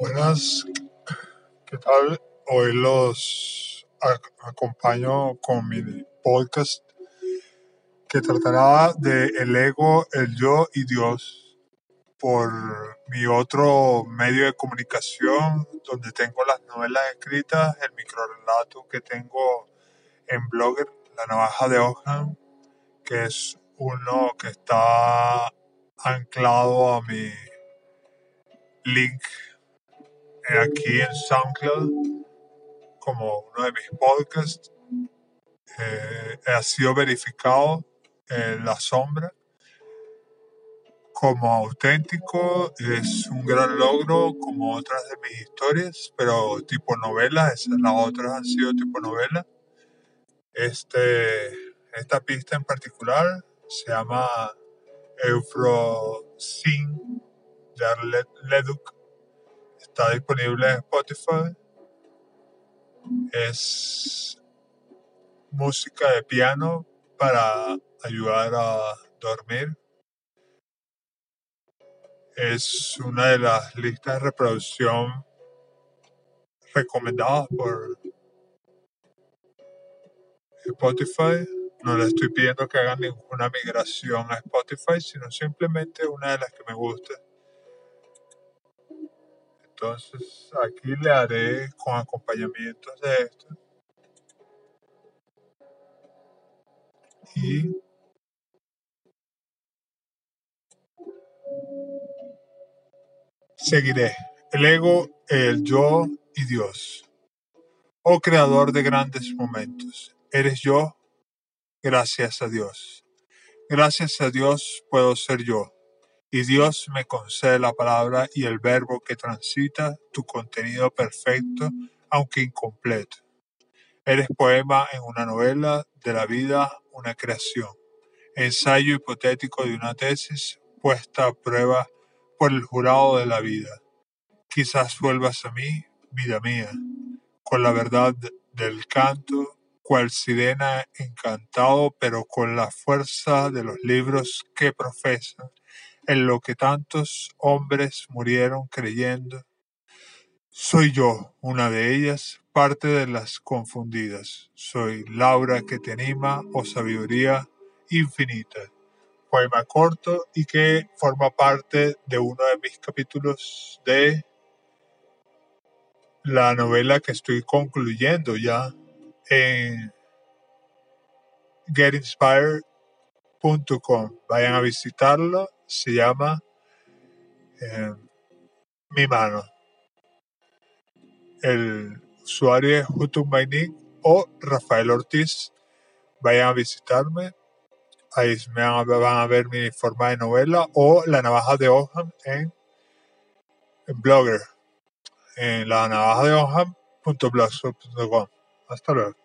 Buenas, ¿qué tal? Hoy los acompaño con mi podcast que tratará de el ego, el yo y Dios por mi otro medio de comunicación donde tengo las novelas escritas, el microrelato que tengo en Blogger, La Navaja de Ojan, que es uno que está anclado a mi link aquí en SoundCloud como uno de mis podcasts. Eh, ha sido verificado en La Sombra como auténtico. Es un gran logro como otras de mis historias, pero tipo novela. las otras han sido tipo novela. Este, esta pista en particular se llama Eufrosin de Leduc Está disponible en Spotify. Es música de piano para ayudar a dormir. Es una de las listas de reproducción recomendadas por Spotify. No le estoy pidiendo que hagan ninguna migración a Spotify, sino simplemente una de las que me gusta. Entonces aquí le haré con acompañamientos de esto. Y seguiré. El ego, el yo y Dios. Oh creador de grandes momentos, eres yo, gracias a Dios. Gracias a Dios puedo ser yo y Dios me concede la palabra y el verbo que transita tu contenido perfecto, aunque incompleto. Eres poema en una novela de la vida, una creación, ensayo hipotético de una tesis puesta a prueba por el jurado de la vida. Quizás vuelvas a mí, vida mía, con la verdad del canto, cual sirena encantado, pero con la fuerza de los libros que profesan en lo que tantos hombres murieron creyendo. Soy yo, una de ellas, parte de las confundidas. Soy Laura que te anima o sabiduría infinita. Poema corto y que forma parte de uno de mis capítulos de la novela que estoy concluyendo ya en getinspired.com. Vayan a visitarlo se llama eh, Mi Mano. El usuario es Hutumainik o Rafael Ortiz. Vayan a visitarme. Ahí me van a, ver mi forma de novela o La Navaja de Oham en, Blogger. En la navaja de Oham.blogspot.com. Hasta luego.